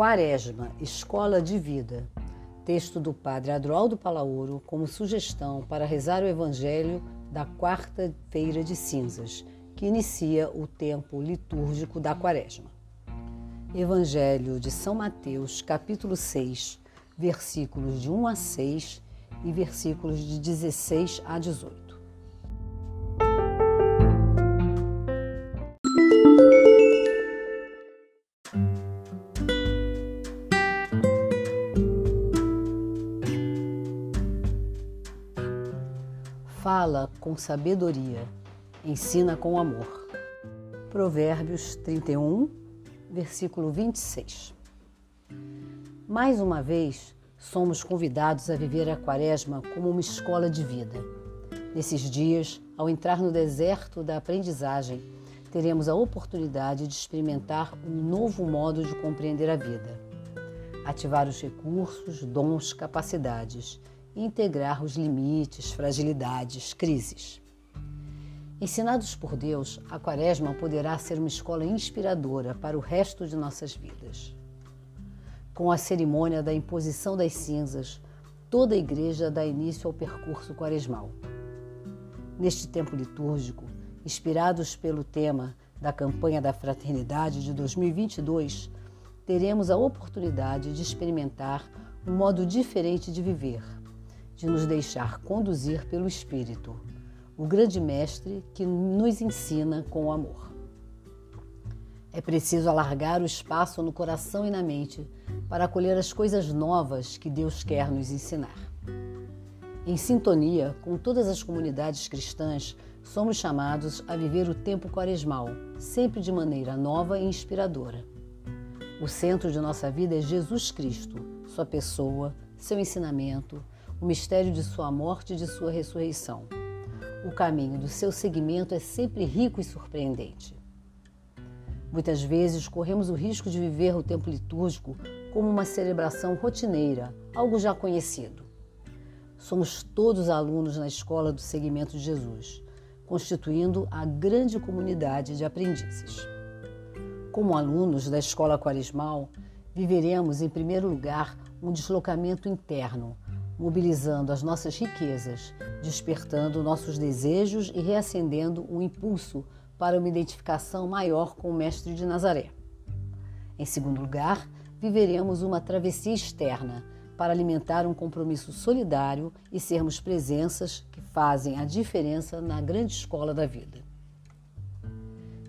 Quaresma, Escola de Vida. Texto do Padre Adroaldo Palauro como sugestão para rezar o Evangelho da quarta-feira de cinzas, que inicia o tempo litúrgico da Quaresma. Evangelho de São Mateus, capítulo 6, versículos de 1 a 6 e versículos de 16 a 18. Fala com sabedoria, ensina com amor. Provérbios 31, versículo 26. Mais uma vez, somos convidados a viver a Quaresma como uma escola de vida. Nesses dias, ao entrar no deserto da aprendizagem, teremos a oportunidade de experimentar um novo modo de compreender a vida. Ativar os recursos, dons, capacidades e integrar os limites, fragilidades, crises. Ensinados por Deus, a Quaresma poderá ser uma escola inspiradora para o resto de nossas vidas. Com a cerimônia da imposição das cinzas, toda a igreja dá início ao percurso quaresmal. Neste tempo litúrgico, inspirados pelo tema da campanha da fraternidade de 2022, teremos a oportunidade de experimentar um modo diferente de viver de nos deixar conduzir pelo Espírito, o grande mestre que nos ensina com amor. É preciso alargar o espaço no coração e na mente para acolher as coisas novas que Deus quer nos ensinar. Em sintonia com todas as comunidades cristãs, somos chamados a viver o tempo quaresmal, sempre de maneira nova e inspiradora. O centro de nossa vida é Jesus Cristo, sua pessoa, seu ensinamento, o mistério de sua morte e de sua ressurreição. O caminho do seu seguimento é sempre rico e surpreendente. Muitas vezes corremos o risco de viver o tempo litúrgico como uma celebração rotineira, algo já conhecido. Somos todos alunos na escola do seguimento de Jesus, constituindo a grande comunidade de aprendizes. Como alunos da escola quaresmal, viveremos, em primeiro lugar, um deslocamento interno, mobilizando as nossas riquezas, despertando nossos desejos e reacendendo um impulso para uma identificação maior com o Mestre de Nazaré. Em segundo lugar, viveremos uma travessia externa para alimentar um compromisso solidário e sermos presenças que fazem a diferença na grande escola da vida.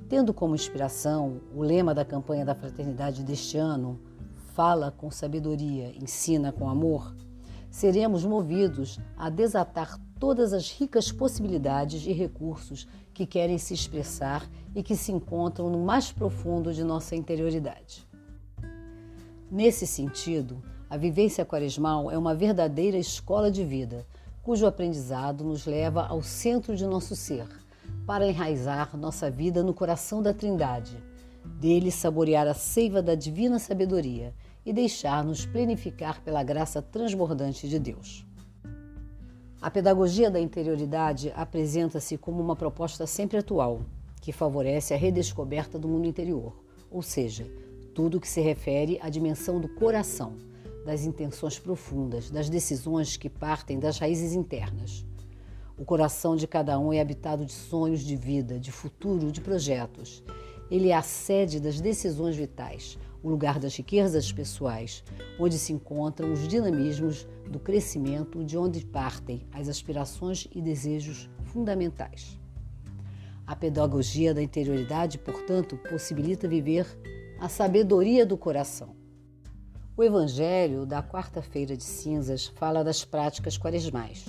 Tendo como inspiração o lema da campanha da fraternidade deste ano, Fala com sabedoria, ensina com amor, seremos movidos a desatar todas as ricas possibilidades e recursos que querem se expressar e que se encontram no mais profundo de nossa interioridade. Nesse sentido, a vivência quaresmal é uma verdadeira escola de vida, cujo aprendizado nos leva ao centro de nosso ser, para enraizar nossa vida no coração da Trindade, dele saborear a seiva da divina sabedoria e deixar-nos plenificar pela graça transbordante de Deus. A pedagogia da interioridade apresenta-se como uma proposta sempre atual, que favorece a redescoberta do mundo interior, ou seja, tudo que se refere à dimensão do coração, das intenções profundas, das decisões que partem das raízes internas. O coração de cada um é habitado de sonhos de vida, de futuro, de projetos. Ele é a sede das decisões vitais, o lugar das riquezas pessoais, onde se encontram os dinamismos do crescimento, de onde partem as aspirações e desejos fundamentais. A pedagogia da interioridade, portanto, possibilita viver a sabedoria do coração. O Evangelho da quarta-feira de cinzas fala das práticas quaresmais,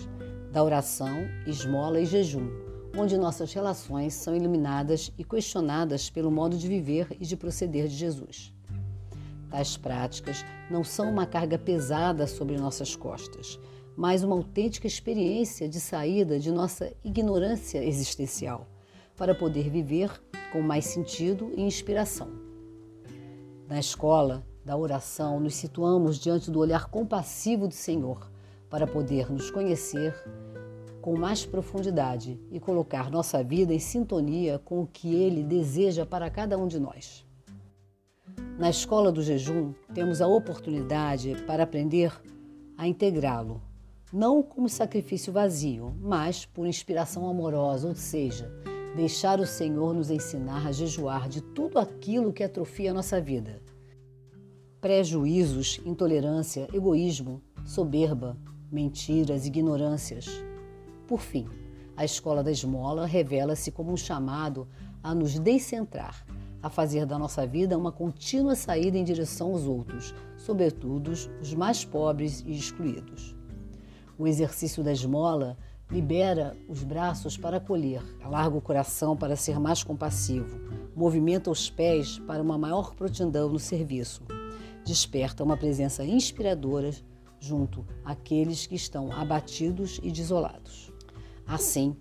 da oração, esmola e jejum, onde nossas relações são iluminadas e questionadas pelo modo de viver e de proceder de Jesus. Tais práticas não são uma carga pesada sobre nossas costas, mas uma autêntica experiência de saída de nossa ignorância existencial, para poder viver com mais sentido e inspiração. Na escola da oração, nos situamos diante do olhar compassivo do Senhor para poder nos conhecer com mais profundidade e colocar nossa vida em sintonia com o que Ele deseja para cada um de nós. Na escola do jejum, temos a oportunidade para aprender a integrá-lo, não como sacrifício vazio, mas por inspiração amorosa, ou seja, deixar o Senhor nos ensinar a jejuar de tudo aquilo que atrofia a nossa vida. Prejuízos, intolerância, egoísmo, soberba, mentiras, ignorâncias. Por fim, a escola da esmola revela-se como um chamado a nos descentrar, a fazer da nossa vida uma contínua saída em direção aos outros, sobretudo os mais pobres e excluídos. O exercício da esmola libera os braços para acolher, alarga o coração para ser mais compassivo, movimenta os pés para uma maior prontidão no serviço, desperta uma presença inspiradora junto àqueles que estão abatidos e desolados. Assim,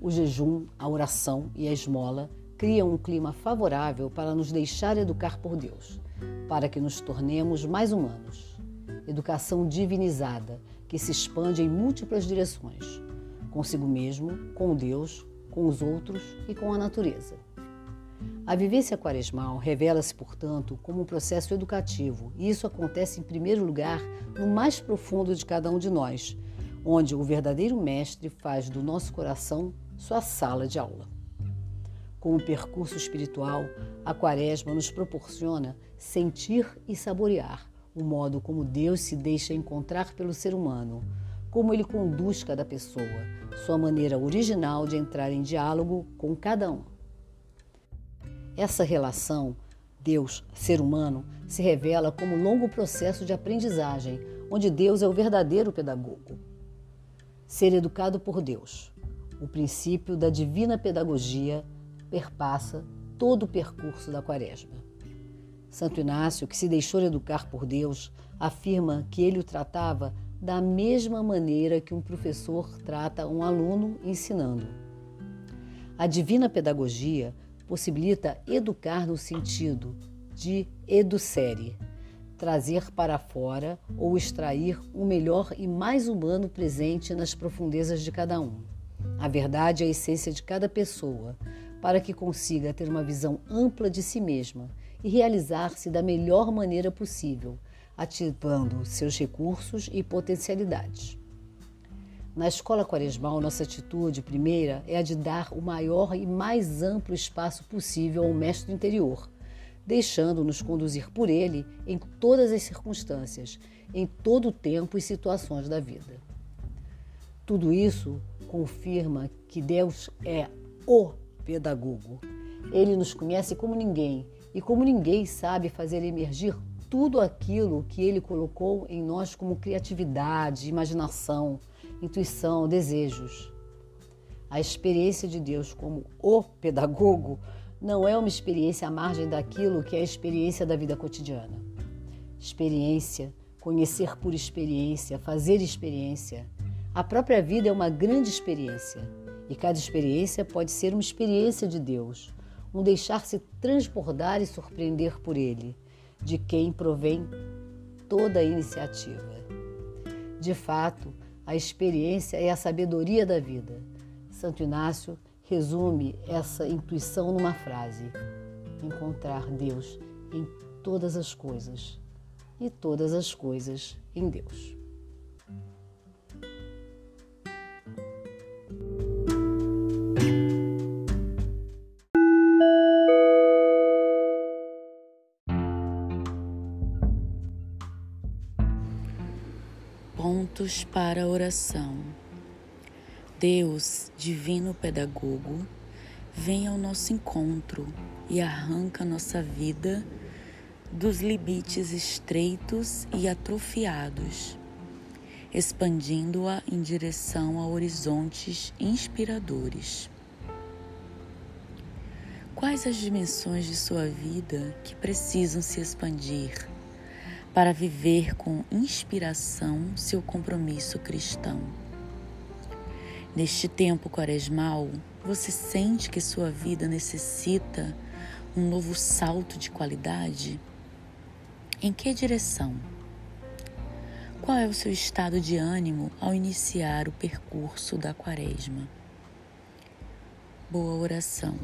o jejum, a oração e a esmola criam um clima favorável para nos deixar educar por Deus, para que nos tornemos mais humanos. Educação divinizada que se expande em múltiplas direções, consigo mesmo, com Deus, com os outros e com a natureza. A vivência quaresmal revela-se, portanto, como um processo educativo, e isso acontece em primeiro lugar no mais profundo de cada um de nós, onde o verdadeiro mestre faz do nosso coração sua sala de aula. Como percurso espiritual, a Quaresma nos proporciona sentir e saborear o modo como Deus se deixa encontrar pelo ser humano, como ele conduz cada pessoa, sua maneira original de entrar em diálogo com cada um. Essa relação Deus-ser humano se revela como um longo processo de aprendizagem, onde Deus é o verdadeiro pedagogo. Ser educado por Deus. O princípio da divina pedagogia perpassa todo o percurso da Quaresma. Santo Inácio, que se deixou educar por Deus, afirma que ele o tratava da mesma maneira que um professor trata um aluno ensinando. A divina pedagogia possibilita educar no sentido de educere, trazer para fora ou extrair o melhor e mais humano presente nas profundezas de cada um. A verdade é a essência de cada pessoa, para que consiga ter uma visão ampla de si mesma e realizar-se da melhor maneira possível, ativando seus recursos e potencialidades. Na escola quaresmal, nossa atitude primeira é a de dar o maior e mais amplo espaço possível ao mestre interior, deixando-nos conduzir por ele em todas as circunstâncias, em todo o tempo e situações da vida. Tudo isso confirma que Deus é o pedagogo. Ele nos conhece como ninguém e como ninguém sabe fazer emergir tudo aquilo que ele colocou em nós como criatividade, imaginação, intuição, desejos. A experiência de Deus como o pedagogo não é uma experiência à margem daquilo que é a experiência da vida cotidiana. Experiência, conhecer por experiência, fazer experiência. A própria vida é uma grande experiência e cada experiência pode ser uma experiência de Deus, um deixar-se transbordar e surpreender por Ele, de quem provém toda a iniciativa. De fato, a experiência é a sabedoria da vida. Santo Inácio resume essa intuição numa frase: encontrar Deus em todas as coisas e todas as coisas em Deus. Pontos para a oração. Deus, divino pedagogo, vem ao nosso encontro e arranca nossa vida dos limites estreitos e atrofiados, expandindo-a em direção a horizontes inspiradores. Quais as dimensões de sua vida que precisam se expandir para viver com inspiração seu compromisso cristão? Neste tempo quaresmal, você sente que sua vida necessita um novo salto de qualidade? Em que direção? Qual é o seu estado de ânimo ao iniciar o percurso da quaresma? Boa oração.